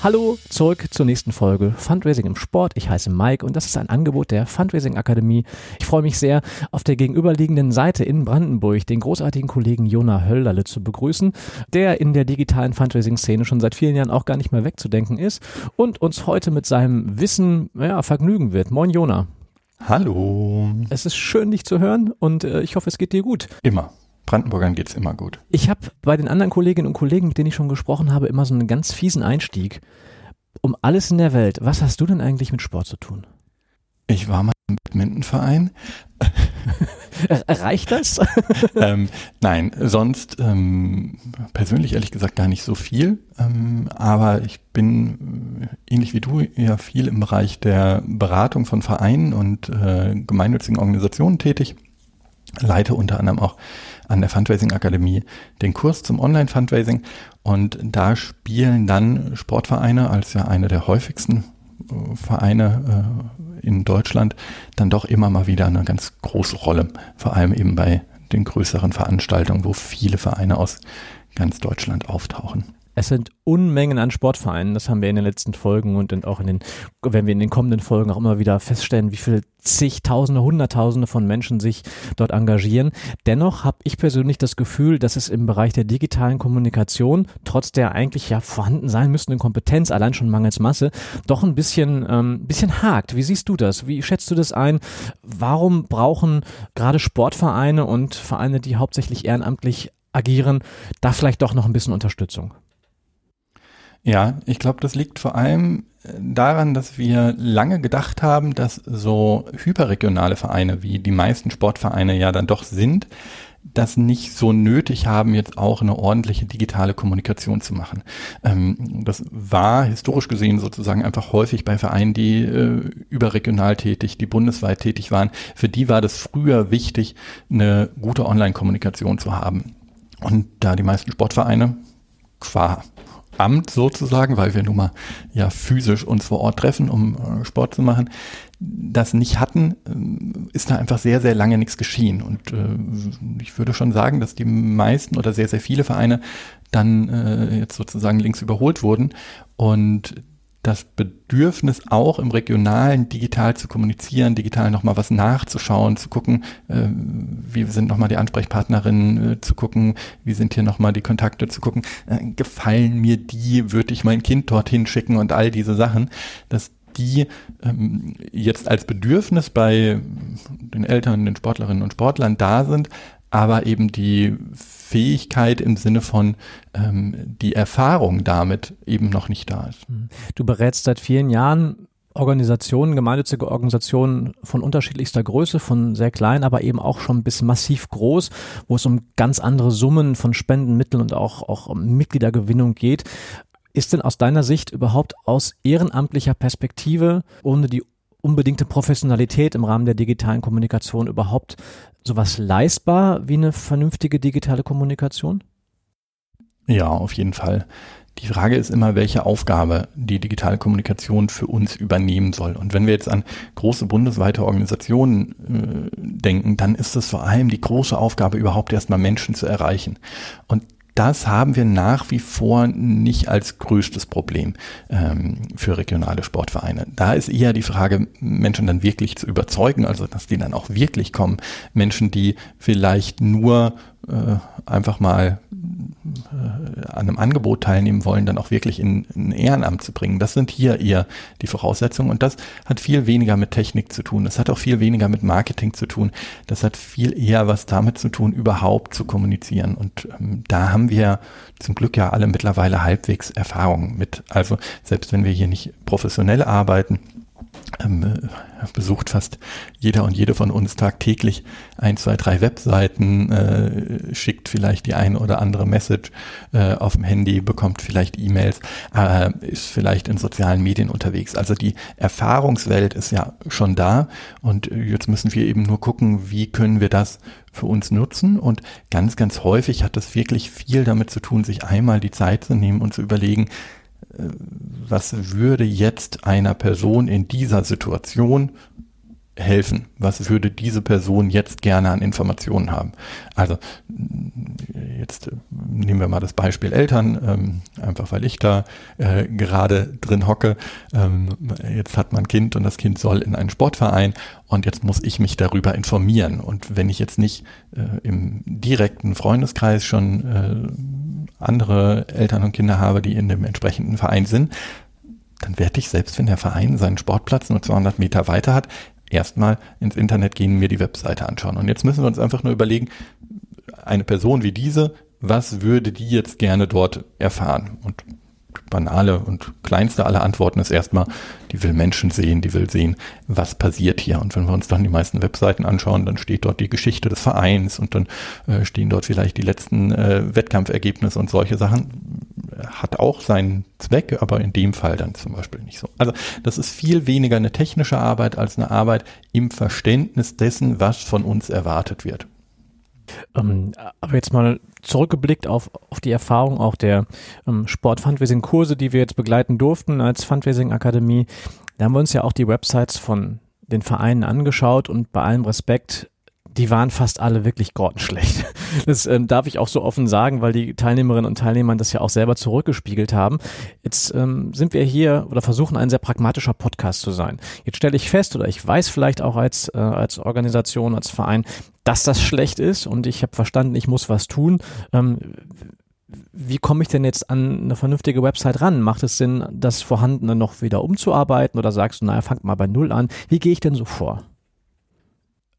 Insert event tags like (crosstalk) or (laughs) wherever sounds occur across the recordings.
Hallo, zurück zur nächsten Folge Fundraising im Sport. Ich heiße Mike und das ist ein Angebot der Fundraising Akademie. Ich freue mich sehr, auf der gegenüberliegenden Seite in Brandenburg den großartigen Kollegen Jona Hölderle zu begrüßen, der in der digitalen Fundraising-Szene schon seit vielen Jahren auch gar nicht mehr wegzudenken ist und uns heute mit seinem Wissen ja, vergnügen wird. Moin Jona. Hallo. Es ist schön, dich zu hören und äh, ich hoffe, es geht dir gut. Immer. Brandenburgern geht's immer gut. Ich habe bei den anderen Kolleginnen und Kollegen, mit denen ich schon gesprochen habe, immer so einen ganz fiesen Einstieg. Um alles in der Welt, was hast du denn eigentlich mit Sport zu tun? Ich war mal im Badmintonverein. (laughs) Reicht das? (laughs) ähm, nein, sonst ähm, persönlich ehrlich gesagt gar nicht so viel. Ähm, aber ich bin äh, ähnlich wie du ja viel im Bereich der Beratung von Vereinen und äh, gemeinnützigen Organisationen tätig. Leite unter anderem auch an der Fundraising Akademie den Kurs zum Online-Fundraising und da spielen dann Sportvereine als ja eine der häufigsten äh, Vereine äh, in Deutschland dann doch immer mal wieder eine ganz große Rolle, vor allem eben bei den größeren Veranstaltungen, wo viele Vereine aus ganz Deutschland auftauchen. Es sind Unmengen an Sportvereinen. Das haben wir in den letzten Folgen und auch in den, wenn wir in den kommenden Folgen auch immer wieder feststellen, wie viele zigtausende, hunderttausende von Menschen sich dort engagieren. Dennoch habe ich persönlich das Gefühl, dass es im Bereich der digitalen Kommunikation, trotz der eigentlich ja vorhanden sein müsstenden Kompetenz, allein schon mangels Masse, doch ein bisschen, ähm, bisschen hakt. Wie siehst du das? Wie schätzt du das ein? Warum brauchen gerade Sportvereine und Vereine, die hauptsächlich ehrenamtlich agieren, da vielleicht doch noch ein bisschen Unterstützung? Ja, ich glaube, das liegt vor allem äh, daran, dass wir lange gedacht haben, dass so hyperregionale Vereine, wie die meisten Sportvereine ja dann doch sind, das nicht so nötig haben, jetzt auch eine ordentliche digitale Kommunikation zu machen. Ähm, das war historisch gesehen sozusagen einfach häufig bei Vereinen, die äh, überregional tätig, die bundesweit tätig waren. Für die war das früher wichtig, eine gute Online-Kommunikation zu haben. Und da die meisten Sportvereine qua Amt sozusagen, weil wir nun mal ja physisch uns vor Ort treffen, um äh, Sport zu machen, das nicht hatten, äh, ist da einfach sehr, sehr lange nichts geschehen. Und äh, ich würde schon sagen, dass die meisten oder sehr, sehr viele Vereine dann äh, jetzt sozusagen links überholt wurden. Und das Bedürfnis auch im Regionalen digital zu kommunizieren, digital nochmal was nachzuschauen, zu gucken, äh, wie sind nochmal die Ansprechpartnerinnen, äh, zu gucken, wie sind hier nochmal die Kontakte, zu gucken, äh, gefallen mir die, würde ich mein Kind dorthin schicken und all diese Sachen, dass die ähm, jetzt als Bedürfnis bei den Eltern, den Sportlerinnen und Sportlern da sind, aber eben die Fähigkeit im Sinne von ähm, die Erfahrung damit eben noch nicht da ist. Hm. Du berätst seit vielen Jahren Organisationen, gemeinnützige Organisationen von unterschiedlichster Größe, von sehr klein, aber eben auch schon bis massiv groß, wo es um ganz andere Summen von Spendenmitteln und auch, auch um Mitgliedergewinnung geht. Ist denn aus deiner Sicht überhaupt aus ehrenamtlicher Perspektive, ohne die unbedingte Professionalität im Rahmen der digitalen Kommunikation überhaupt sowas leistbar wie eine vernünftige digitale Kommunikation? Ja, auf jeden Fall. Die Frage ist immer, welche Aufgabe die digitale Kommunikation für uns übernehmen soll. Und wenn wir jetzt an große bundesweite Organisationen äh, denken, dann ist es vor allem die große Aufgabe, überhaupt erstmal Menschen zu erreichen. Und das haben wir nach wie vor nicht als größtes Problem ähm, für regionale Sportvereine. Da ist eher die Frage, Menschen dann wirklich zu überzeugen, also dass die dann auch wirklich kommen. Menschen, die vielleicht nur äh, einfach mal an einem Angebot teilnehmen wollen, dann auch wirklich in, in Ehrenamt zu bringen. Das sind hier eher die Voraussetzungen und das hat viel weniger mit Technik zu tun. Das hat auch viel weniger mit Marketing zu tun. Das hat viel eher was damit zu tun, überhaupt zu kommunizieren. Und ähm, da haben wir zum Glück ja alle mittlerweile halbwegs Erfahrung mit. Also selbst wenn wir hier nicht professionell arbeiten, ähm, äh, besucht fast jeder und jede von uns tagtäglich ein, zwei, drei Webseiten, äh, schickt vielleicht die eine oder andere Message äh, auf dem Handy, bekommt vielleicht E-Mails, äh, ist vielleicht in sozialen Medien unterwegs. Also die Erfahrungswelt ist ja schon da und jetzt müssen wir eben nur gucken, wie können wir das für uns nutzen und ganz, ganz häufig hat das wirklich viel damit zu tun, sich einmal die Zeit zu nehmen und zu überlegen, was würde jetzt einer Person in dieser Situation helfen? Was würde diese Person jetzt gerne an Informationen haben? Also jetzt nehmen wir mal das Beispiel Eltern, ähm, einfach weil ich da äh, gerade drin hocke. Ähm, jetzt hat man ein Kind und das Kind soll in einen Sportverein und jetzt muss ich mich darüber informieren. Und wenn ich jetzt nicht äh, im direkten Freundeskreis schon äh, andere Eltern und Kinder habe, die in dem entsprechenden Verein sind, dann werde ich, selbst wenn der Verein seinen Sportplatz nur 200 Meter weiter hat, erstmal ins Internet gehen, mir die Webseite anschauen. Und jetzt müssen wir uns einfach nur überlegen, eine Person wie diese, was würde die jetzt gerne dort erfahren? Und banale und kleinste aller Antworten ist erstmal, die will Menschen sehen, die will sehen, was passiert hier. Und wenn wir uns dann die meisten Webseiten anschauen, dann steht dort die Geschichte des Vereins und dann äh, stehen dort vielleicht die letzten äh, Wettkampfergebnisse und solche Sachen. Hat auch seinen Zweck, aber in dem Fall dann zum Beispiel nicht so. Also das ist viel weniger eine technische Arbeit als eine Arbeit im Verständnis dessen, was von uns erwartet wird. Ähm, aber jetzt mal zurückgeblickt auf, auf die Erfahrung auch der ähm, Sport-Fundraising-Kurse, die wir jetzt begleiten durften als Fundraising-Akademie. Da haben wir uns ja auch die Websites von den Vereinen angeschaut und bei allem Respekt die waren fast alle wirklich grottenschlecht. (laughs) Das ähm, darf ich auch so offen sagen, weil die Teilnehmerinnen und Teilnehmer das ja auch selber zurückgespiegelt haben. Jetzt ähm, sind wir hier oder versuchen ein sehr pragmatischer Podcast zu sein. Jetzt stelle ich fest oder ich weiß vielleicht auch als, äh, als Organisation, als Verein, dass das schlecht ist und ich habe verstanden, ich muss was tun. Ähm, wie komme ich denn jetzt an eine vernünftige Website ran? Macht es Sinn, das Vorhandene noch wieder umzuarbeiten oder sagst du, naja, fangt mal bei Null an? Wie gehe ich denn so vor?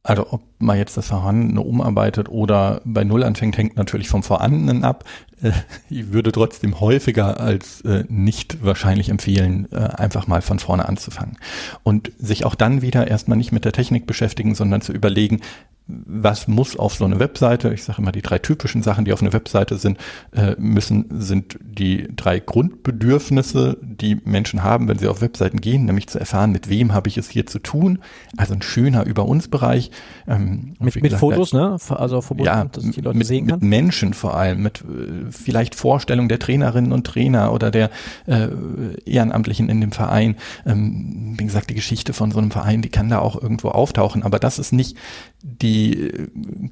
Also ob man jetzt das Vorhandene umarbeitet oder bei Null anfängt, hängt natürlich vom Vorhandenen ab. Äh, ich würde trotzdem häufiger als äh, nicht wahrscheinlich empfehlen, äh, einfach mal von vorne anzufangen. Und sich auch dann wieder erstmal nicht mit der Technik beschäftigen, sondern zu überlegen, was muss auf so eine Webseite, ich sage immer, die drei typischen Sachen, die auf eine Webseite sind, äh, müssen, sind die drei Grundbedürfnisse, die Menschen haben, wenn sie auf Webseiten gehen, nämlich zu erfahren, mit wem habe ich es hier zu tun. Also ein schöner Über uns Bereich. Ähm, mit, mit gesagt, Fotos, ne? Also verbunden, ja, dass die Leute mit, sehen kann. Mit Menschen vor allem, mit äh, vielleicht Vorstellungen der Trainerinnen und Trainer oder der äh, Ehrenamtlichen in dem Verein. Ähm, wie gesagt, die Geschichte von so einem Verein, die kann da auch irgendwo auftauchen, aber das ist nicht die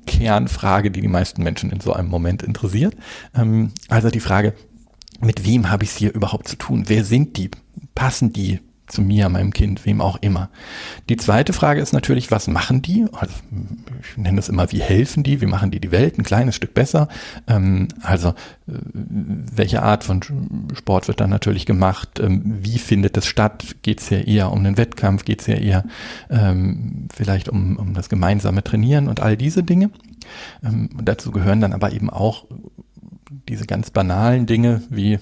Kernfrage, die die meisten Menschen in so einem Moment interessiert. Ähm, also die Frage, mit wem habe ich es hier überhaupt zu tun? Wer sind die? Passen die zu mir, meinem Kind, wem auch immer. Die zweite Frage ist natürlich, was machen die? Also, ich nenne das immer, wie helfen die? Wie machen die die Welt ein kleines Stück besser? Ähm, also, äh, welche Art von Sport wird dann natürlich gemacht? Ähm, wie findet es statt? Geht es ja eher um einen Wettkampf? Geht es ja eher ähm, vielleicht um, um das gemeinsame Trainieren und all diese Dinge? Dazu gehören dann aber eben auch diese ganz banalen Dinge wie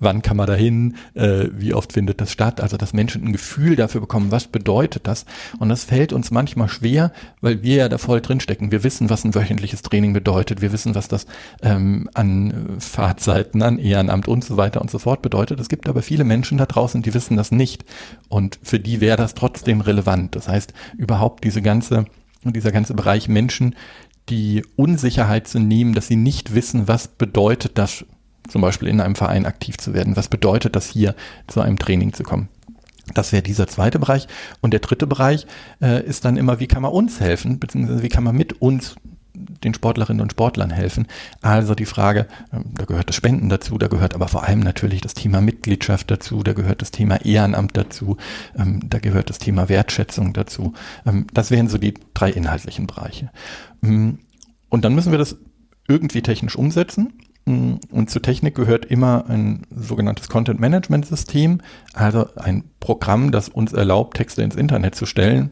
wann kann man dahin, äh, wie oft findet das statt, also dass Menschen ein Gefühl dafür bekommen, was bedeutet das. Und das fällt uns manchmal schwer, weil wir ja da voll drinstecken. Wir wissen, was ein wöchentliches Training bedeutet, wir wissen, was das ähm, an Fahrzeiten, an Ehrenamt und so weiter und so fort bedeutet. Es gibt aber viele Menschen da draußen, die wissen das nicht. Und für die wäre das trotzdem relevant. Das heißt, überhaupt diese ganze, dieser ganze Bereich Menschen, die Unsicherheit zu nehmen, dass sie nicht wissen, was bedeutet das zum Beispiel in einem Verein aktiv zu werden. Was bedeutet das hier, zu einem Training zu kommen? Das wäre dieser zweite Bereich. Und der dritte Bereich äh, ist dann immer, wie kann man uns helfen, beziehungsweise wie kann man mit uns den Sportlerinnen und Sportlern helfen. Also die Frage, äh, da gehört das Spenden dazu, da gehört aber vor allem natürlich das Thema Mitgliedschaft dazu, da gehört das Thema Ehrenamt dazu, ähm, da gehört das Thema Wertschätzung dazu. Ähm, das wären so die drei inhaltlichen Bereiche. Ähm, und dann müssen wir das irgendwie technisch umsetzen. Und zur Technik gehört immer ein sogenanntes Content Management System, also ein Programm, das uns erlaubt, Texte ins Internet zu stellen,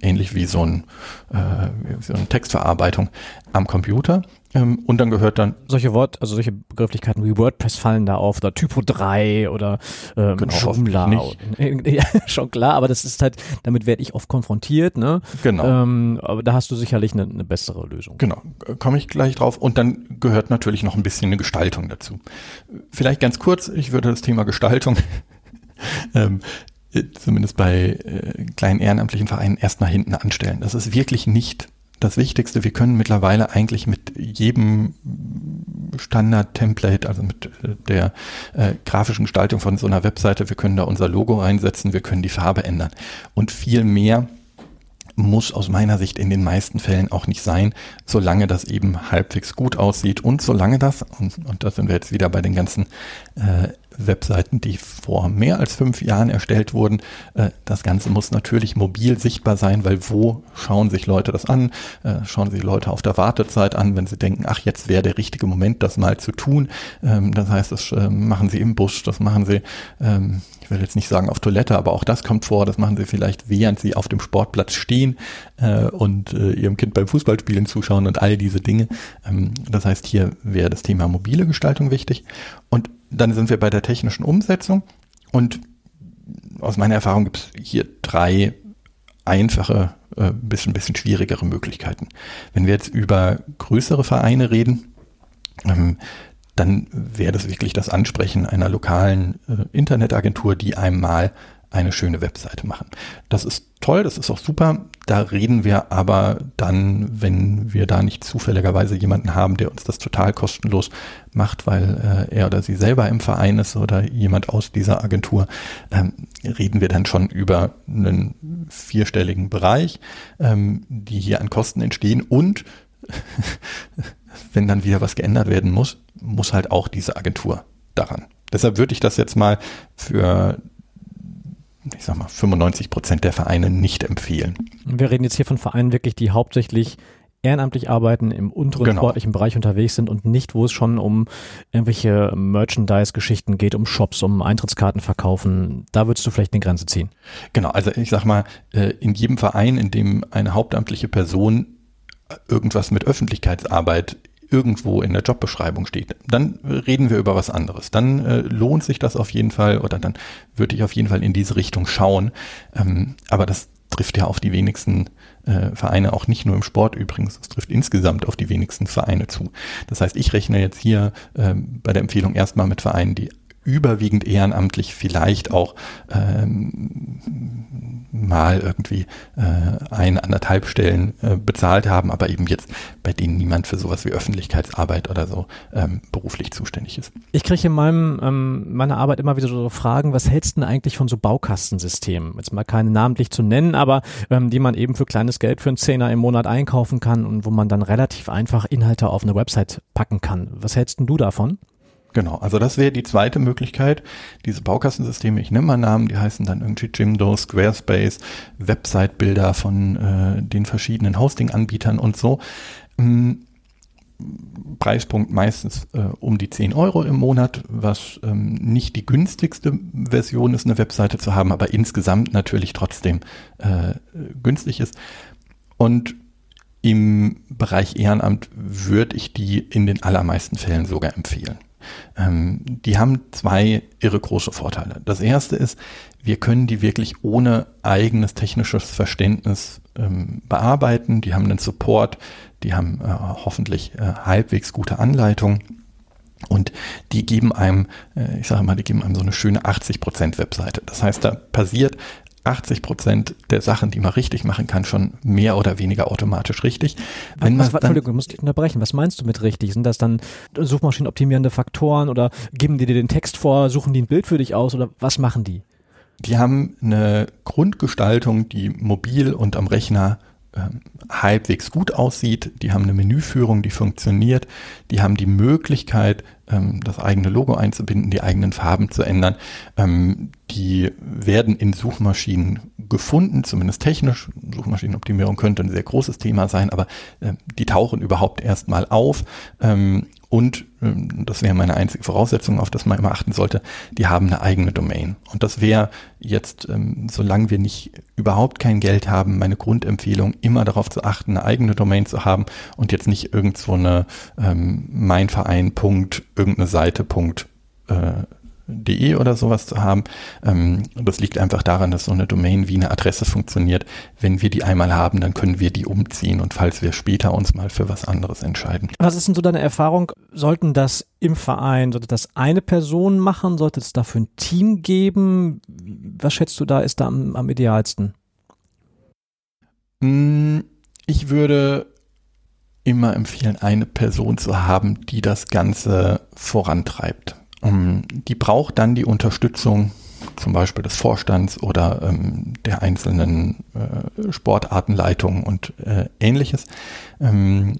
ähnlich wie so, ein, äh, wie so eine Textverarbeitung am Computer. Ähm, und dann gehört dann. Solche Wort, also solche Begrifflichkeiten wie WordPress fallen da auf, oder Typo 3 oder ähm, genau, Joomla. (laughs) ja, schon klar, aber das ist halt, damit werde ich oft konfrontiert, ne? Genau. Ähm, aber da hast du sicherlich eine, eine bessere Lösung. Genau, komme ich gleich drauf. Und dann gehört natürlich noch ein bisschen eine Gestaltung dazu. Vielleicht ganz kurz, ich würde das Thema Gestaltung (laughs) ähm, zumindest bei äh, kleinen ehrenamtlichen Vereinen erstmal hinten anstellen. Das ist wirklich nicht das Wichtigste, wir können mittlerweile eigentlich mit jedem Standard-Template, also mit äh, der äh, grafischen Gestaltung von so einer Webseite, wir können da unser Logo einsetzen, wir können die Farbe ändern. Und viel mehr muss aus meiner Sicht in den meisten Fällen auch nicht sein, solange das eben halbwegs gut aussieht und solange das, und, und da sind wir jetzt wieder bei den ganzen äh, Webseiten, die vor mehr als fünf Jahren erstellt wurden. Äh, das Ganze muss natürlich mobil sichtbar sein, weil wo schauen sich Leute das an? Äh, schauen sich Leute auf der Wartezeit an, wenn sie denken, ach, jetzt wäre der richtige Moment, das mal zu tun. Ähm, das heißt, das äh, machen sie im Bus, das machen sie, ähm, ich will jetzt nicht sagen auf Toilette, aber auch das kommt vor, das machen sie vielleicht, während sie auf dem Sportplatz stehen und ihrem Kind beim Fußballspielen zuschauen und all diese Dinge. Ähm, das heißt, hier wäre das Thema mobile Gestaltung wichtig. Und dann sind wir bei der technischen Umsetzung und aus meiner Erfahrung gibt es hier drei einfache, äh, bisschen, bisschen schwierigere Möglichkeiten. Wenn wir jetzt über größere Vereine reden, ähm, dann wäre das wirklich das Ansprechen einer lokalen äh, Internetagentur, die einem mal eine schöne Webseite machen. Das ist toll, das ist auch super. Da reden wir aber dann, wenn wir da nicht zufälligerweise jemanden haben, der uns das total kostenlos macht, weil äh, er oder sie selber im Verein ist oder jemand aus dieser Agentur, ähm, reden wir dann schon über einen vierstelligen Bereich, ähm, die hier an Kosten entstehen und (laughs) wenn dann wieder was geändert werden muss, muss halt auch diese Agentur daran. Deshalb würde ich das jetzt mal für ich sag mal, 95 Prozent der Vereine nicht empfehlen. Wir reden jetzt hier von Vereinen wirklich, die hauptsächlich ehrenamtlich arbeiten, im unteren genau. sportlichen Bereich unterwegs sind und nicht, wo es schon um irgendwelche Merchandise-Geschichten geht, um Shops, um Eintrittskarten verkaufen. Da würdest du vielleicht eine Grenze ziehen. Genau, also ich sag mal, äh, in jedem Verein, in dem eine hauptamtliche Person irgendwas mit Öffentlichkeitsarbeit irgendwo in der Jobbeschreibung steht, dann reden wir über was anderes. Dann äh, lohnt sich das auf jeden Fall oder dann würde ich auf jeden Fall in diese Richtung schauen. Ähm, aber das trifft ja auf die wenigsten äh, Vereine, auch nicht nur im Sport übrigens, es trifft insgesamt auf die wenigsten Vereine zu. Das heißt, ich rechne jetzt hier äh, bei der Empfehlung erstmal mit Vereinen, die überwiegend ehrenamtlich vielleicht auch ähm, mal irgendwie äh, ein, anderthalb Stellen äh, bezahlt haben, aber eben jetzt bei denen niemand für sowas wie Öffentlichkeitsarbeit oder so ähm, beruflich zuständig ist. Ich kriege in meinem, ähm, meiner Arbeit immer wieder so Fragen, was hältst du denn eigentlich von so Baukastensystemen? Jetzt mal keine namentlich zu nennen, aber ähm, die man eben für kleines Geld für einen Zehner im Monat einkaufen kann und wo man dann relativ einfach Inhalte auf eine Website packen kann. Was hältst denn du davon? Genau, also das wäre die zweite Möglichkeit. Diese Baukastensysteme, ich nenne mal Namen, die heißen dann irgendwie Jimdo, Squarespace, Website-Bilder von äh, den verschiedenen Hosting-Anbietern und so. Ähm, Preispunkt meistens äh, um die 10 Euro im Monat, was ähm, nicht die günstigste Version ist, eine Webseite zu haben, aber insgesamt natürlich trotzdem äh, günstig ist. Und im Bereich Ehrenamt würde ich die in den allermeisten Fällen sogar empfehlen. Ähm, die haben zwei irre große Vorteile. Das erste ist, wir können die wirklich ohne eigenes technisches Verständnis ähm, bearbeiten. Die haben einen Support, die haben äh, hoffentlich äh, halbwegs gute Anleitungen. Und die geben einem, äh, ich sage mal, die geben einem so eine schöne 80% Webseite. Das heißt, da passiert 80 Prozent der Sachen, die man richtig machen kann, schon mehr oder weniger automatisch richtig. Wenn was, was, Entschuldigung, muss ich unterbrechen. Was meinst du mit richtig? Sind das dann suchmaschinenoptimierende Faktoren oder geben die dir den Text vor, suchen die ein Bild für dich aus oder was machen die? Die haben eine Grundgestaltung, die mobil und am Rechner ähm, halbwegs gut aussieht. Die haben eine Menüführung, die funktioniert. Die haben die Möglichkeit, das eigene Logo einzubinden, die eigenen Farben zu ändern. Ähm, die werden in Suchmaschinen gefunden, zumindest technisch. Suchmaschinenoptimierung könnte ein sehr großes Thema sein, aber äh, die tauchen überhaupt erstmal auf. Und ähm, das wäre meine einzige Voraussetzung, auf das man immer achten sollte, die haben eine eigene Domain. Und das wäre jetzt, ähm, solange wir nicht überhaupt kein Geld haben, meine Grundempfehlung, immer darauf zu achten, eine eigene Domain zu haben und jetzt nicht irgend so eine ähm, meinverein. irgendeine Seite. Äh, de oder sowas zu haben. Ähm, das liegt einfach daran, dass so eine Domain wie eine Adresse funktioniert. Wenn wir die einmal haben, dann können wir die umziehen und falls wir später uns mal für was anderes entscheiden. Was ist denn so deine Erfahrung? Sollten das im Verein, sollte das eine Person machen? Sollte es dafür ein Team geben? Was schätzt du da ist da am, am idealsten? Hm, ich würde immer empfehlen, eine Person zu haben, die das Ganze vorantreibt. Ähm, die braucht dann die Unterstützung zum Beispiel des Vorstands oder ähm, der einzelnen äh, Sportartenleitungen und äh, ähnliches. Ähm,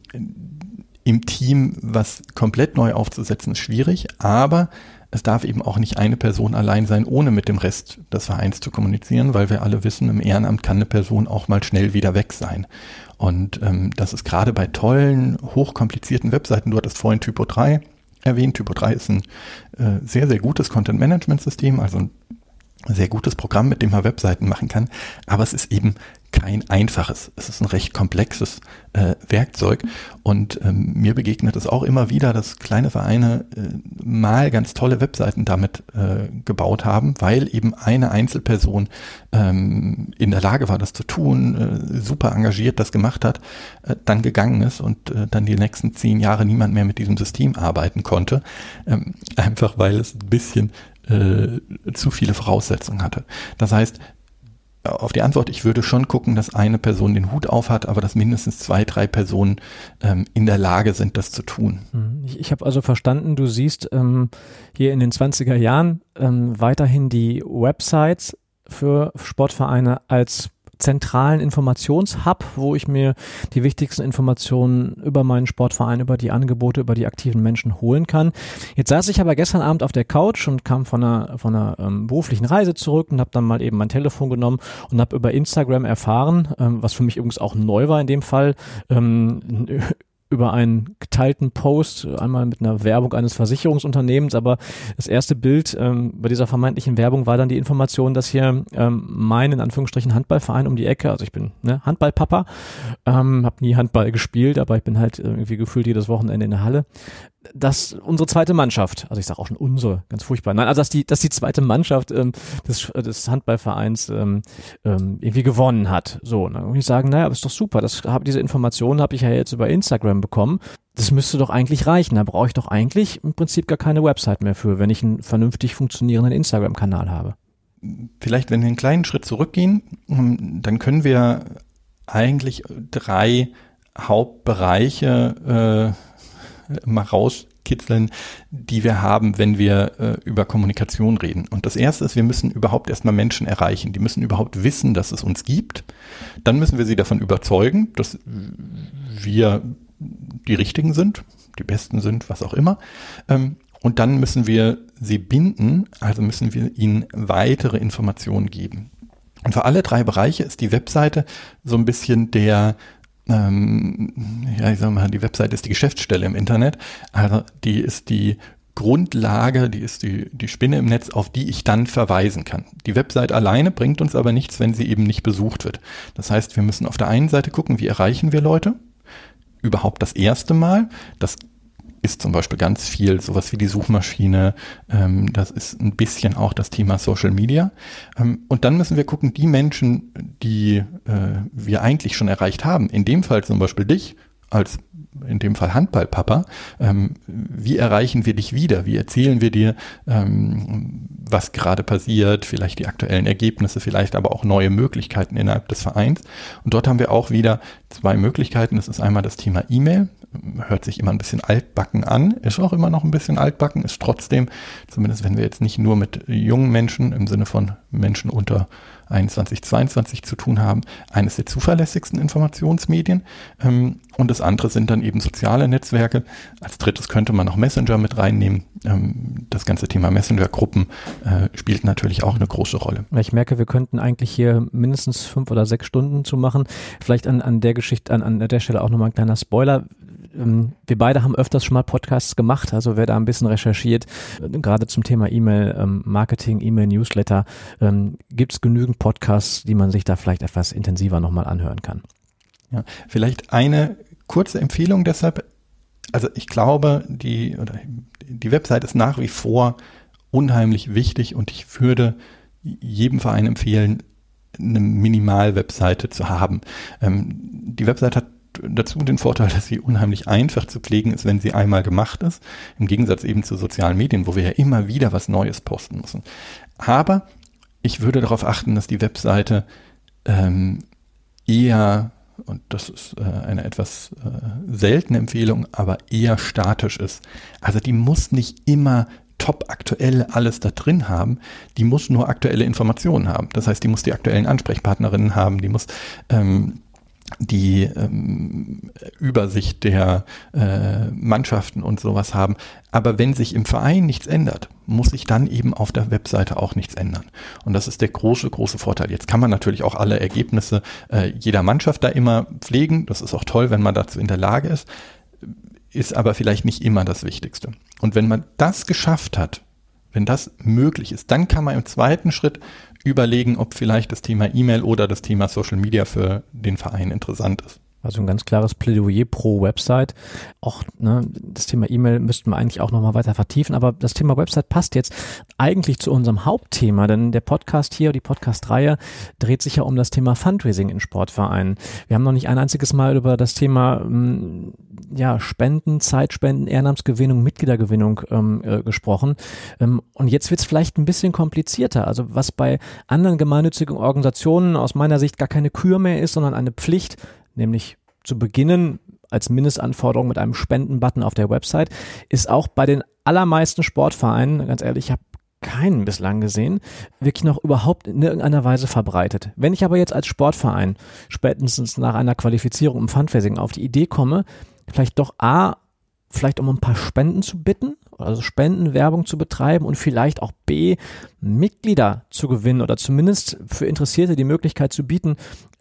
Im Team was komplett neu aufzusetzen ist schwierig, aber es darf eben auch nicht eine Person allein sein, ohne mit dem Rest des Vereins zu kommunizieren, weil wir alle wissen, im Ehrenamt kann eine Person auch mal schnell wieder weg sein. Und ähm, das ist gerade bei tollen, hochkomplizierten Webseiten, du hattest vorhin Typo 3 erwähnt, Typo 3 ist ein äh, sehr, sehr gutes Content-Management-System, also ein sehr gutes Programm, mit dem man Webseiten machen kann, aber es ist eben kein einfaches. Es ist ein recht komplexes äh, Werkzeug und ähm, mir begegnet es auch immer wieder, dass kleine Vereine äh, mal ganz tolle Webseiten damit äh, gebaut haben, weil eben eine Einzelperson ähm, in der Lage war, das zu tun, äh, super engagiert das gemacht hat, äh, dann gegangen ist und äh, dann die nächsten zehn Jahre niemand mehr mit diesem System arbeiten konnte, ähm, einfach weil es ein bisschen zu viele Voraussetzungen hatte. Das heißt, auf die Antwort, ich würde schon gucken, dass eine Person den Hut auf hat, aber dass mindestens zwei, drei Personen ähm, in der Lage sind, das zu tun. Mhm. Ich, ich habe also verstanden, du siehst ähm, hier in den 20er Jahren ähm, weiterhin die Websites für Sportvereine als zentralen Informationshub, wo ich mir die wichtigsten Informationen über meinen Sportverein, über die Angebote, über die aktiven Menschen holen kann. Jetzt saß ich aber gestern Abend auf der Couch und kam von einer, von einer ähm, beruflichen Reise zurück und habe dann mal eben mein Telefon genommen und habe über Instagram erfahren, ähm, was für mich übrigens auch neu war in dem Fall, ähm, über einen geteilten Post, einmal mit einer Werbung eines Versicherungsunternehmens, aber das erste Bild ähm, bei dieser vermeintlichen Werbung war dann die Information, dass hier ähm, mein in Anführungsstrichen Handballverein um die Ecke, also ich bin ne, Handballpapa, ähm, habe nie Handball gespielt, aber ich bin halt irgendwie gefühlt jedes Wochenende in der Halle, dass unsere zweite Mannschaft, also ich sage auch schon unsere, ganz furchtbar, nein, also dass die, dass die zweite Mannschaft ähm, des, des Handballvereins ähm, ähm, irgendwie gewonnen hat. So, und dann würde ich sagen, naja, aber ist doch super, das hab, diese Informationen habe ich ja jetzt über Instagram bekommen. Das müsste doch eigentlich reichen. Da brauche ich doch eigentlich im Prinzip gar keine Website mehr für, wenn ich einen vernünftig funktionierenden Instagram-Kanal habe. Vielleicht, wenn wir einen kleinen Schritt zurückgehen, ähm, dann können wir eigentlich drei Hauptbereiche äh, mal rauskitzeln, die wir haben, wenn wir äh, über Kommunikation reden. Und das erste ist, wir müssen überhaupt erstmal Menschen erreichen. Die müssen überhaupt wissen, dass es uns gibt. Dann müssen wir sie davon überzeugen, dass wir die Richtigen sind, die Besten sind, was auch immer. Ähm, und dann müssen wir sie binden, also müssen wir ihnen weitere Informationen geben. Und für alle drei Bereiche ist die Webseite so ein bisschen der ähm, ja, ich sag mal, die Website ist die Geschäftsstelle im Internet. Also die ist die Grundlage, die ist die, die Spinne im Netz, auf die ich dann verweisen kann. Die Website alleine bringt uns aber nichts, wenn sie eben nicht besucht wird. Das heißt, wir müssen auf der einen Seite gucken, wie erreichen wir Leute? Überhaupt das erste Mal. Das ist zum Beispiel ganz viel sowas wie die Suchmaschine. Ähm, das ist ein bisschen auch das Thema Social Media. Ähm, und dann müssen wir gucken, die Menschen, die äh, wir eigentlich schon erreicht haben, in dem Fall zum Beispiel dich als in dem Fall Handballpapa, ähm, wie erreichen wir dich wieder? Wie erzählen wir dir, ähm, was gerade passiert, vielleicht die aktuellen Ergebnisse, vielleicht aber auch neue Möglichkeiten innerhalb des Vereins. Und dort haben wir auch wieder zwei Möglichkeiten. Das ist einmal das Thema E-Mail hört sich immer ein bisschen altbacken an, ist auch immer noch ein bisschen altbacken, ist trotzdem, zumindest wenn wir jetzt nicht nur mit jungen Menschen im Sinne von Menschen unter 21, 22 zu tun haben, eines der zuverlässigsten Informationsmedien. Ähm, und das andere sind dann eben soziale Netzwerke. Als drittes könnte man noch Messenger mit reinnehmen. Ähm, das ganze Thema Messenger-Gruppen äh, spielt natürlich auch eine große Rolle. Ich merke, wir könnten eigentlich hier mindestens fünf oder sechs Stunden zu machen. Vielleicht an, an der Geschichte, an, an der Stelle auch nochmal ein kleiner Spoiler ähm, wir beide haben öfters schon mal Podcasts gemacht, also wer da ein bisschen recherchiert, äh, gerade zum Thema E-Mail-Marketing, ähm, E-Mail-Newsletter, ähm, gibt es genügend Podcasts, die man sich da vielleicht etwas intensiver nochmal anhören kann. Ja, vielleicht eine kurze Empfehlung deshalb. Also ich glaube, die, oder die Website ist nach wie vor unheimlich wichtig und ich würde jedem Verein empfehlen, eine Minimal-Webseite zu haben. Ähm, die Website hat dazu den Vorteil, dass sie unheimlich einfach zu pflegen ist, wenn sie einmal gemacht ist. Im Gegensatz eben zu sozialen Medien, wo wir ja immer wieder was Neues posten müssen. Aber ich würde darauf achten, dass die Webseite ähm, eher, und das ist äh, eine etwas äh, seltene Empfehlung, aber eher statisch ist. Also die muss nicht immer top aktuell alles da drin haben, die muss nur aktuelle Informationen haben. Das heißt, die muss die aktuellen Ansprechpartnerinnen haben, die muss ähm, die ähm, Übersicht der äh, Mannschaften und sowas haben. Aber wenn sich im Verein nichts ändert, muss sich dann eben auf der Webseite auch nichts ändern. Und das ist der große, große Vorteil. Jetzt kann man natürlich auch alle Ergebnisse äh, jeder Mannschaft da immer pflegen. Das ist auch toll, wenn man dazu in der Lage ist. Ist aber vielleicht nicht immer das Wichtigste. Und wenn man das geschafft hat, wenn das möglich ist, dann kann man im zweiten Schritt überlegen, ob vielleicht das Thema E-Mail oder das Thema Social Media für den Verein interessant ist. Also ein ganz klares Plädoyer pro Website. Auch ne, das Thema E-Mail müssten wir eigentlich auch nochmal weiter vertiefen, aber das Thema Website passt jetzt eigentlich zu unserem Hauptthema, denn der Podcast hier, die Podcast-Reihe, dreht sich ja um das Thema Fundraising in Sportvereinen. Wir haben noch nicht ein einziges Mal über das Thema hm, ja, Spenden, Zeitspenden, Ehrenamtsgewinnung, Mitgliedergewinnung ähm, äh, gesprochen. Ähm, und jetzt wird es vielleicht ein bisschen komplizierter. Also was bei anderen gemeinnützigen Organisationen aus meiner Sicht gar keine Kür mehr ist, sondern eine Pflicht, nämlich zu beginnen als Mindestanforderung mit einem Spendenbutton auf der Website, ist auch bei den allermeisten Sportvereinen, ganz ehrlich, ich habe keinen bislang gesehen, wirklich noch überhaupt in irgendeiner Weise verbreitet. Wenn ich aber jetzt als Sportverein spätestens nach einer Qualifizierung im Fundraising auf die Idee komme, vielleicht doch A, vielleicht um ein paar Spenden zu bitten, also Spendenwerbung zu betreiben und vielleicht auch B, Mitglieder zu gewinnen oder zumindest für Interessierte die Möglichkeit zu bieten,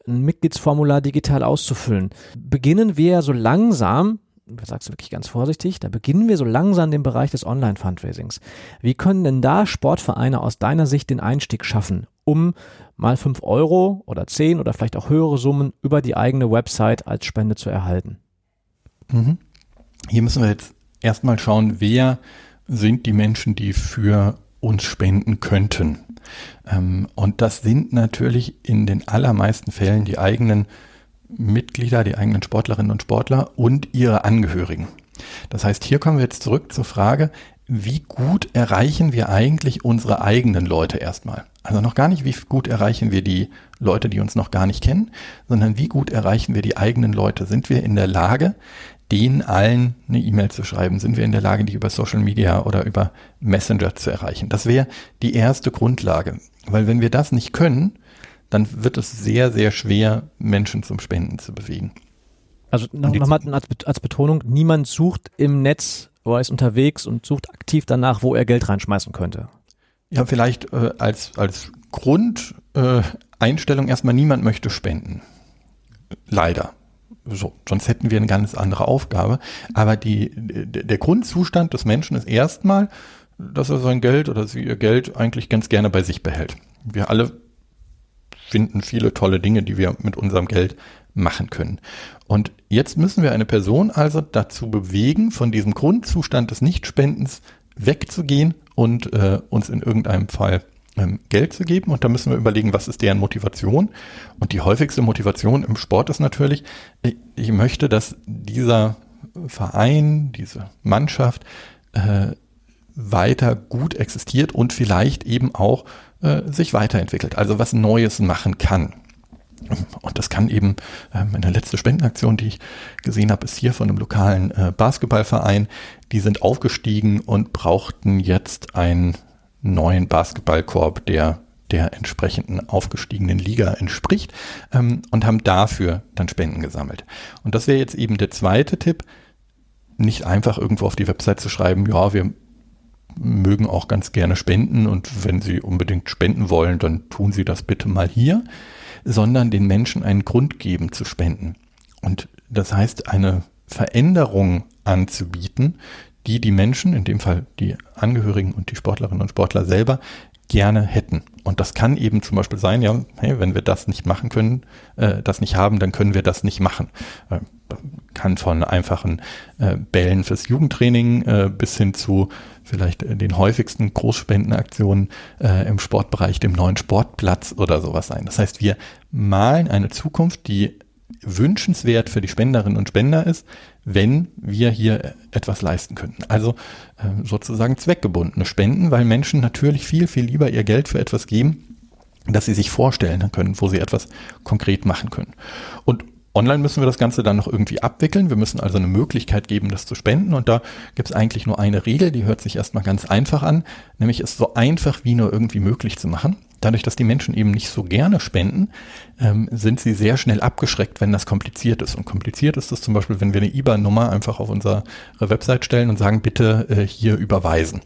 ein Mitgliedsformular digital auszufüllen. Beginnen wir so langsam, ich sag's wirklich ganz vorsichtig, da beginnen wir so langsam den Bereich des Online-Fundraisings. Wie können denn da Sportvereine aus deiner Sicht den Einstieg schaffen, um mal fünf Euro oder zehn oder vielleicht auch höhere Summen über die eigene Website als Spende zu erhalten? Mhm. Hier müssen wir jetzt erstmal schauen, wer sind die Menschen, die für uns spenden könnten. Ähm, und das sind natürlich in den allermeisten Fällen die eigenen Mitglieder, die eigenen Sportlerinnen und Sportler und ihre Angehörigen. Das heißt, hier kommen wir jetzt zurück zur Frage, wie gut erreichen wir eigentlich unsere eigenen Leute erstmal? Also noch gar nicht, wie gut erreichen wir die Leute, die uns noch gar nicht kennen, sondern wie gut erreichen wir die eigenen Leute? Sind wir in der Lage, denen allen eine E-Mail zu schreiben? Sind wir in der Lage, die über Social Media oder über Messenger zu erreichen? Das wäre die erste Grundlage. Weil wenn wir das nicht können, dann wird es sehr, sehr schwer, Menschen zum Spenden zu bewegen. Also nochmal als, als Betonung, niemand sucht im Netz oder ist unterwegs und sucht aktiv danach, wo er Geld reinschmeißen könnte. Ja, vielleicht äh, als, als Grundeinstellung äh, erstmal, niemand möchte spenden. Leider. So, sonst hätten wir eine ganz andere Aufgabe. Aber die, der Grundzustand des Menschen ist erstmal, dass er sein Geld oder sie ihr Geld eigentlich ganz gerne bei sich behält. Wir alle finden viele tolle Dinge, die wir mit unserem Geld machen können. Und jetzt müssen wir eine Person also dazu bewegen, von diesem Grundzustand des Nichtspendens wegzugehen und äh, uns in irgendeinem Fall Geld zu geben. Und da müssen wir überlegen, was ist deren Motivation. Und die häufigste Motivation im Sport ist natürlich, ich, möchte, dass dieser Verein, diese Mannschaft äh, weiter gut existiert und vielleicht eben auch äh, sich weiterentwickelt, also was Neues machen kann. Und das kann eben, ähm, eine letzte Spendenaktion, die ich gesehen habe, ist hier von einem lokalen äh, Basketballverein. Die sind aufgestiegen und brauchten jetzt einen neuen Basketballkorb, der der entsprechenden aufgestiegenen Liga entspricht ähm, und haben dafür dann Spenden gesammelt. Und das wäre jetzt eben der zweite Tipp, nicht einfach irgendwo auf die Website zu schreiben, ja, wir mögen auch ganz gerne spenden und wenn Sie unbedingt spenden wollen, dann tun Sie das bitte mal hier, sondern den Menschen einen Grund geben zu spenden. Und das heißt, eine Veränderung anzubieten, die die Menschen, in dem Fall die Angehörigen und die Sportlerinnen und Sportler selber, gerne hätten. Und das kann eben zum Beispiel sein, ja, hey, wenn wir das nicht machen können, äh, das nicht haben, dann können wir das nicht machen. Äh, kann von einfachen äh, Bällen fürs Jugendtraining äh, bis hin zu vielleicht äh, den häufigsten Großspendenaktionen äh, im Sportbereich, dem neuen Sportplatz oder sowas sein. Das heißt, wir malen eine Zukunft, die wünschenswert für die Spenderinnen und Spender ist, wenn wir hier etwas leisten könnten. Also äh, sozusagen zweckgebundene Spenden, weil Menschen natürlich viel, viel lieber ihr Geld für etwas geben, das sie sich vorstellen können, wo sie etwas konkret machen können. Und Online müssen wir das Ganze dann noch irgendwie abwickeln. Wir müssen also eine Möglichkeit geben, das zu spenden. Und da gibt es eigentlich nur eine Regel, die hört sich erstmal ganz einfach an, nämlich es so einfach wie nur irgendwie möglich zu machen. Dadurch, dass die Menschen eben nicht so gerne spenden, ähm, sind sie sehr schnell abgeschreckt, wenn das kompliziert ist. Und kompliziert ist es zum Beispiel, wenn wir eine IBAN-Nummer einfach auf unsere Website stellen und sagen, bitte äh, hier überweisen.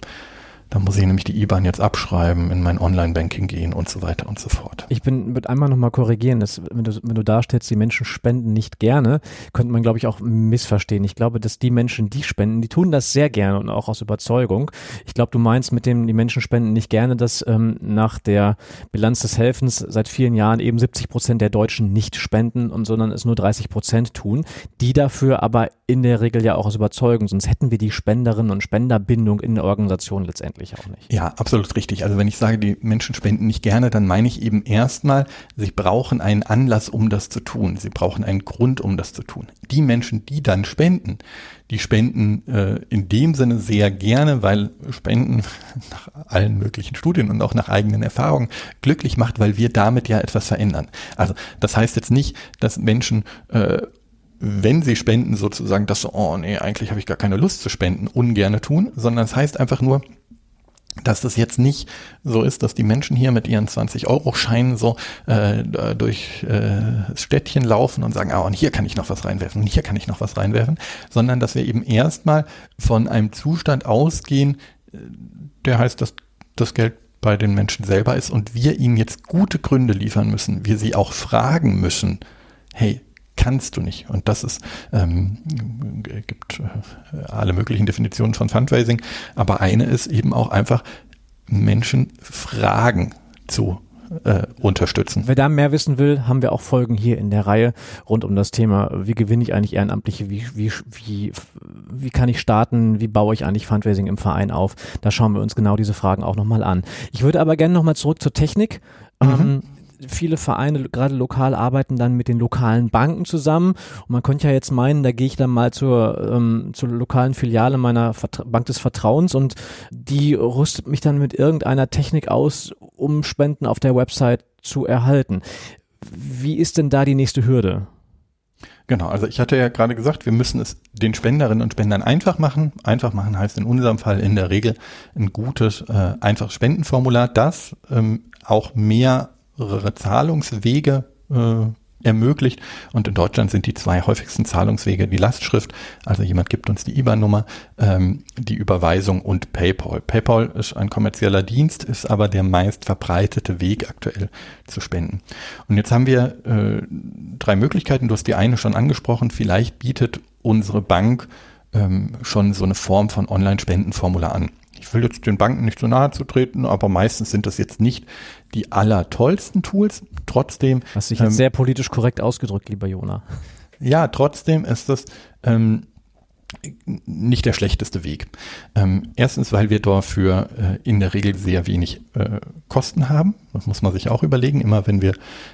Da muss ich nämlich die IBAN jetzt abschreiben, in mein Online-Banking gehen und so weiter und so fort. Ich bin mit einmal nochmal korrigieren, dass, wenn, du, wenn du darstellst, die Menschen spenden nicht gerne, könnte man, glaube ich, auch missverstehen. Ich glaube, dass die Menschen, die spenden, die tun das sehr gerne und auch aus Überzeugung. Ich glaube, du meinst mit dem, die Menschen spenden nicht gerne, dass ähm, nach der Bilanz des Helfens seit vielen Jahren eben 70 Prozent der Deutschen nicht spenden und sondern es nur 30 Prozent tun, die dafür aber in der Regel ja auch aus Überzeugung, sonst hätten wir die Spenderinnen und Spenderbindung in der Organisation letztendlich wirklich auch nicht. Ja, absolut richtig. Also wenn ich sage, die Menschen spenden nicht gerne, dann meine ich eben erstmal, sie brauchen einen Anlass, um das zu tun. Sie brauchen einen Grund, um das zu tun. Die Menschen, die dann spenden, die spenden äh, in dem Sinne sehr gerne, weil Spenden (laughs) nach allen möglichen Studien und auch nach eigenen Erfahrungen glücklich macht, weil wir damit ja etwas verändern. Also das heißt jetzt nicht, dass Menschen äh, wenn sie spenden, sozusagen das so, oh nee, eigentlich habe ich gar keine Lust zu spenden, ungerne tun, sondern es heißt einfach nur, dass das jetzt nicht so ist, dass die Menschen hier mit ihren 20-Euro-Scheinen so äh, durch äh, das Städtchen laufen und sagen, ah, und hier kann ich noch was reinwerfen und hier kann ich noch was reinwerfen, sondern dass wir eben erstmal von einem Zustand ausgehen, äh, der heißt, dass das Geld bei den Menschen selber ist und wir ihnen jetzt gute Gründe liefern müssen, wir sie auch fragen müssen, hey, kannst du nicht. Und das ist, ähm, gibt äh, alle möglichen Definitionen von Fundraising, aber eine ist eben auch einfach Menschen fragen zu äh, unterstützen. Wer da mehr wissen will, haben wir auch Folgen hier in der Reihe rund um das Thema, wie gewinne ich eigentlich Ehrenamtliche, wie, wie, wie, wie kann ich starten, wie baue ich eigentlich Fundraising im Verein auf. Da schauen wir uns genau diese Fragen auch nochmal an. Ich würde aber gerne nochmal zurück zur Technik. Mhm. Ähm, viele Vereine, gerade lokal, arbeiten dann mit den lokalen Banken zusammen. Und man könnte ja jetzt meinen, da gehe ich dann mal zur, ähm, zur lokalen Filiale meiner Vertra Bank des Vertrauens und die rüstet mich dann mit irgendeiner Technik aus, um Spenden auf der Website zu erhalten. Wie ist denn da die nächste Hürde? Genau, also ich hatte ja gerade gesagt, wir müssen es den Spenderinnen und Spendern einfach machen. Einfach machen heißt in unserem Fall in der Regel ein gutes, äh, einfaches Spendenformular, das ähm, auch mehr Zahlungswege äh, ermöglicht. Und in Deutschland sind die zwei häufigsten Zahlungswege die Lastschrift, also jemand gibt uns die IBAN-Nummer, ähm, die Überweisung und PayPal. PayPal ist ein kommerzieller Dienst, ist aber der meist verbreitete Weg aktuell zu spenden. Und jetzt haben wir äh, drei Möglichkeiten. Du hast die eine schon angesprochen. Vielleicht bietet unsere Bank ähm, schon so eine Form von Online-Spendenformular an ich will jetzt den Banken nicht so nahe zu treten, aber meistens sind das jetzt nicht die allertollsten Tools. Trotzdem. Hast dich jetzt ähm, sehr politisch korrekt ausgedrückt, lieber Jona. Ja, trotzdem ist das ähm, nicht der schlechteste Weg. Ähm, erstens, weil wir dafür äh, in der Regel sehr wenig äh, Kosten haben. Das muss man sich auch überlegen. Immer wenn wir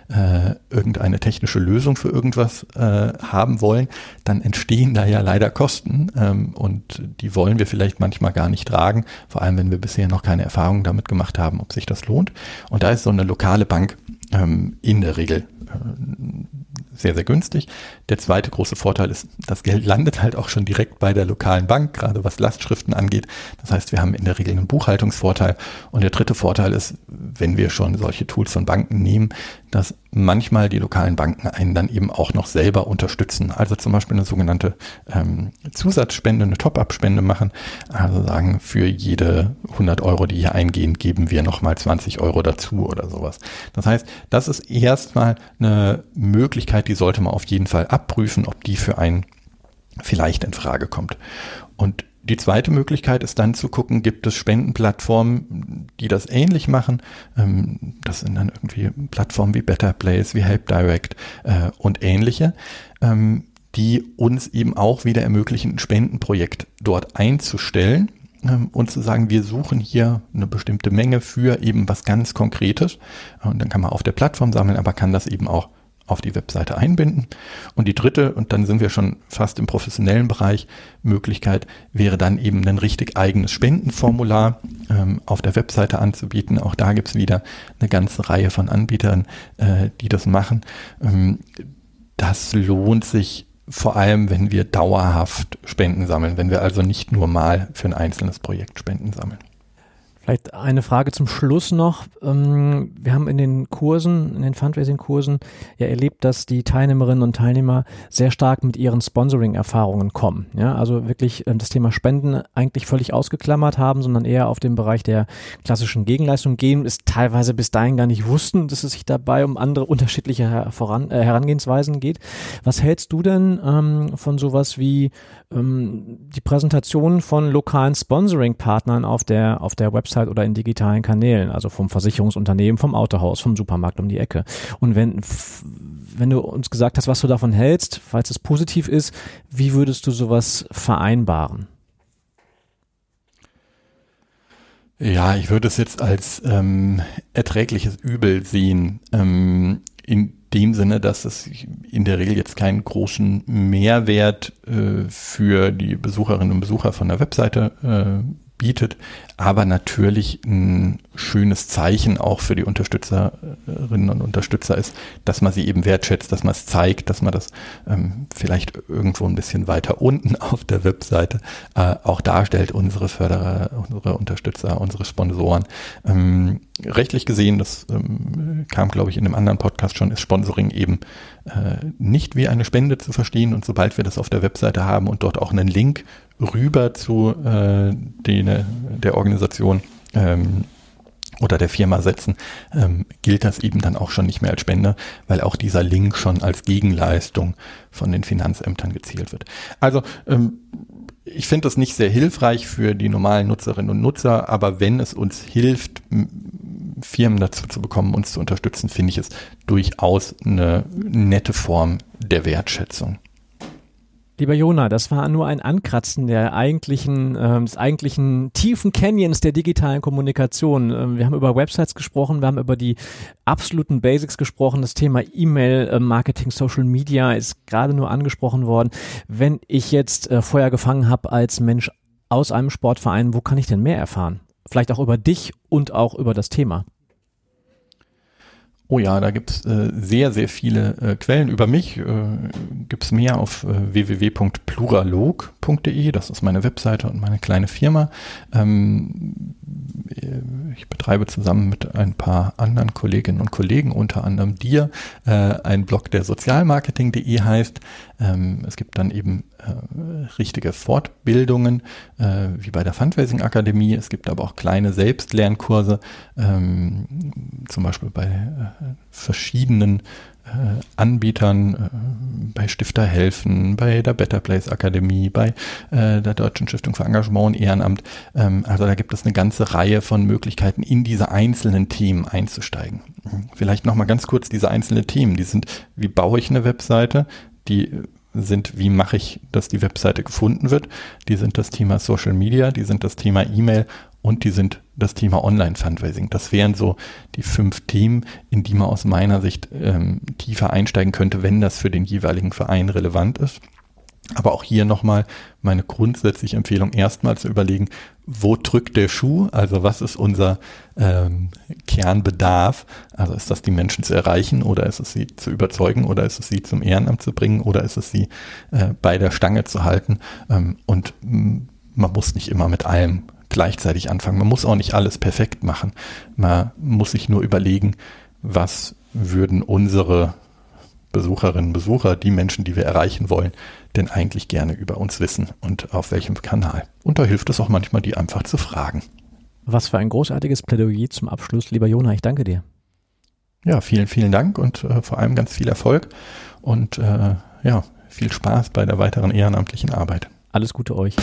äh, irgendeine technische Lösung für irgendwas äh, haben wollen, dann entstehen da ja leider Kosten ähm, und die wollen wir vielleicht manchmal gar nicht tragen, vor allem wenn wir bisher noch keine Erfahrung damit gemacht haben, ob sich das lohnt. Und da ist so eine lokale Bank ähm, in der Regel äh, sehr, sehr günstig. Der zweite große Vorteil ist, das Geld landet halt auch schon direkt bei der lokalen Bank, gerade was Lastschriften angeht. Das heißt, wir haben in der Regel einen Buchhaltungsvorteil. Und der dritte Vorteil ist, wenn wir schon solche Tools von Banken nehmen, dass manchmal die lokalen Banken einen dann eben auch noch selber unterstützen. Also zum Beispiel eine sogenannte ähm, Zusatzspende, eine Top-up-Spende machen. Also sagen, für jede 100 Euro, die hier eingehen, geben wir nochmal 20 Euro dazu oder sowas. Das heißt, das ist erstmal eine Möglichkeit, die sollte man auf jeden Fall abprüfen, ob die für einen vielleicht in Frage kommt. Und die zweite Möglichkeit ist dann zu gucken, gibt es Spendenplattformen, die das ähnlich machen. Ähm, das sind dann irgendwie Plattformen wie Better Place, wie Help Direct äh, und ähnliche, ähm, die uns eben auch wieder ermöglichen, ein Spendenprojekt dort einzustellen ähm, und zu sagen, wir suchen hier eine bestimmte Menge für eben was ganz Konkretes. Und dann kann man auf der Plattform sammeln, aber kann das eben auch auf die Webseite einbinden. Und die dritte, und dann sind wir schon fast im professionellen Bereich, Möglichkeit wäre dann eben ein richtig eigenes Spendenformular ähm, auf der Webseite anzubieten. Auch da gibt's wieder eine ganze Reihe von Anbietern, äh, die das machen. Ähm, das lohnt sich vor allem, wenn wir dauerhaft Spenden sammeln, wenn wir also nicht nur mal für ein einzelnes Projekt Spenden sammeln. Vielleicht eine Frage zum Schluss noch. Ähm, wir haben in den Kursen, in den Fundraising-Kursen ja erlebt, dass die Teilnehmerinnen und Teilnehmer sehr stark mit ihren Sponsoring-Erfahrungen kommen. Ja, also wirklich ähm, das Thema Spenden eigentlich völlig ausgeklammert haben, sondern eher auf den Bereich der klassischen Gegenleistung gehen, es teilweise bis dahin gar nicht wussten, dass es sich dabei um andere unterschiedliche Voran äh, Herangehensweisen geht. Was hältst du denn ähm, von sowas wie ähm, die Präsentation von lokalen Sponsoring-Partnern auf der, auf der Website oder in digitalen Kanälen, also vom Versicherungsunternehmen, vom Autohaus, vom Supermarkt um die Ecke. Und wenn, wenn du uns gesagt hast, was du davon hältst, falls es positiv ist, wie würdest du sowas vereinbaren? Ja, ich würde es jetzt als ähm, erträgliches Übel sehen. Ähm, in dem Sinne, dass es in der Regel jetzt keinen großen Mehrwert äh, für die Besucherinnen und Besucher von der Webseite äh, bietet, aber natürlich ein schönes Zeichen auch für die Unterstützerinnen und Unterstützer ist, dass man sie eben wertschätzt, dass man es zeigt, dass man das ähm, vielleicht irgendwo ein bisschen weiter unten (laughs) auf der Webseite äh, auch darstellt, unsere Förderer, unsere Unterstützer, unsere Sponsoren. Ähm, rechtlich gesehen, das ähm, kam, glaube ich, in einem anderen Podcast schon, ist Sponsoring eben äh, nicht wie eine Spende zu verstehen. Und sobald wir das auf der Webseite haben und dort auch einen Link rüber zu äh, den, der Organisation ähm, oder der Firma setzen, ähm, gilt das eben dann auch schon nicht mehr als Spende, weil auch dieser Link schon als Gegenleistung von den Finanzämtern gezielt wird. Also ähm, ich finde das nicht sehr hilfreich für die normalen Nutzerinnen und Nutzer, aber wenn es uns hilft, Firmen dazu zu bekommen, uns zu unterstützen, finde ich es durchaus eine nette Form der Wertschätzung. Lieber Jona, das war nur ein Ankratzen der eigentlichen, äh, des eigentlichen tiefen Canyons der digitalen Kommunikation. Ähm, wir haben über Websites gesprochen, wir haben über die absoluten Basics gesprochen. Das Thema E-Mail-Marketing, Social Media ist gerade nur angesprochen worden. Wenn ich jetzt äh, Feuer gefangen habe als Mensch aus einem Sportverein, wo kann ich denn mehr erfahren? Vielleicht auch über dich und auch über das Thema. Oh ja, da gibt's äh, sehr, sehr viele äh, Quellen über mich. Äh, gibt's mehr auf äh, www.pluralog.de. Das ist meine Webseite und meine kleine Firma. Ähm, äh, ich betreibe zusammen mit ein paar anderen Kolleginnen und Kollegen, unter anderem dir, äh, ein Blog, der sozialmarketing.de heißt. Ähm, es gibt dann eben äh, richtige Fortbildungen, äh, wie bei der Fundraising Akademie. Es gibt aber auch kleine Selbstlernkurse, ähm, zum Beispiel bei äh, verschiedenen äh, Anbietern, äh, bei Stifter helfen, bei der Better Place Akademie, bei äh, der Deutschen Stiftung für Engagement und Ehrenamt. Ähm, also da gibt es eine ganze Reihe von Möglichkeiten, in diese einzelnen Themen einzusteigen. Vielleicht nochmal ganz kurz diese einzelnen Themen. Die sind, wie baue ich eine Webseite? Die sind, wie mache ich, dass die Webseite gefunden wird. Die sind das Thema Social Media, die sind das Thema E-Mail und die sind das Thema Online-Fundraising. Das wären so die fünf Themen, in die man aus meiner Sicht ähm, tiefer einsteigen könnte, wenn das für den jeweiligen Verein relevant ist. Aber auch hier nochmal meine grundsätzliche Empfehlung, erstmal zu überlegen, wo drückt der Schuh? Also was ist unser ähm, Kernbedarf? Also ist das die Menschen zu erreichen oder ist es sie zu überzeugen oder ist es sie zum Ehrenamt zu bringen oder ist es sie äh, bei der Stange zu halten? Ähm, und mh, man muss nicht immer mit allem gleichzeitig anfangen. Man muss auch nicht alles perfekt machen. Man muss sich nur überlegen, was würden unsere Besucherinnen, Besucher, die Menschen, die wir erreichen wollen, denn eigentlich gerne über uns wissen und auf welchem Kanal. Und da hilft es auch manchmal, die einfach zu fragen. Was für ein großartiges Plädoyer zum Abschluss, lieber Jona, ich danke dir. Ja, vielen, vielen Dank und äh, vor allem ganz viel Erfolg und äh, ja, viel Spaß bei der weiteren ehrenamtlichen Arbeit. Alles Gute euch.